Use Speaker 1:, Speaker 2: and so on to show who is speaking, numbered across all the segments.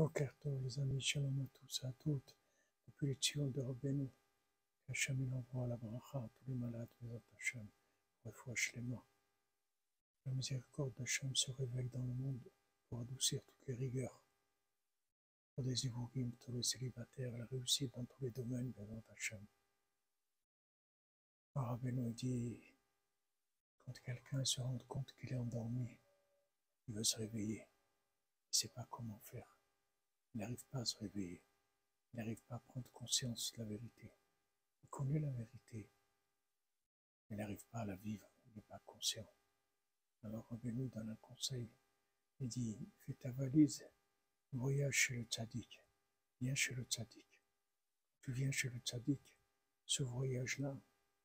Speaker 1: Okerto, les amis, shalom à tous à toutes, depuis les tuyaux de Rabbeinu, Hachem il envoie la bracha à tous les malades, Bézat Hachem, refoua Shlema. La miséricorde d'Hachem se révèle dans le monde pour adoucir toutes les rigueurs, pour des évoquim, tous les célibataires, la réussite dans tous les domaines, Bézat Hachem. Rabbeinu dit, quand quelqu'un se rend compte qu'il est endormi, il veut se réveiller, il ne sait pas comment faire. Il n'arrive pas à se réveiller. Il n'arrive pas à prendre conscience de la vérité. Il connaît la vérité. Mais il n'arrive pas à la vivre. Il n'est pas conscient. Alors Rabbeinu donne un conseil. Il dit, fais ta valise, voyage chez le tzaddik. Viens chez le tzaddik. Tu viens chez le tzaddik. Ce voyage-là,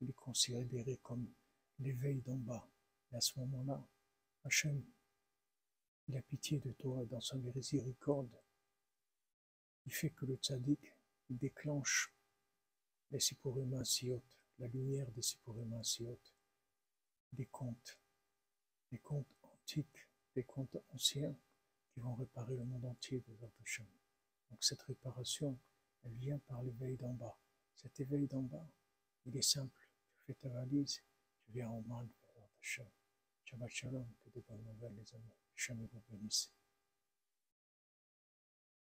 Speaker 1: il est considéré comme l'éveil d'en bas. Et à ce moment-là, Hachem, il a pitié de toi dans sa miséricorde il fait que le tzaddik déclenche les Sipurim Siot, la lumière des Sipurim Siot, des contes, des contes antiques, des contes anciens qui vont réparer le monde entier des Hashem. Donc cette réparation, elle vient par l'éveil d'en bas. Cet éveil d'en bas, il est simple. Tu fais ta valise, tu viens en Man, Hashem. Shabbat que des bonnes nouvelles les amis. Hashem vous bénisse.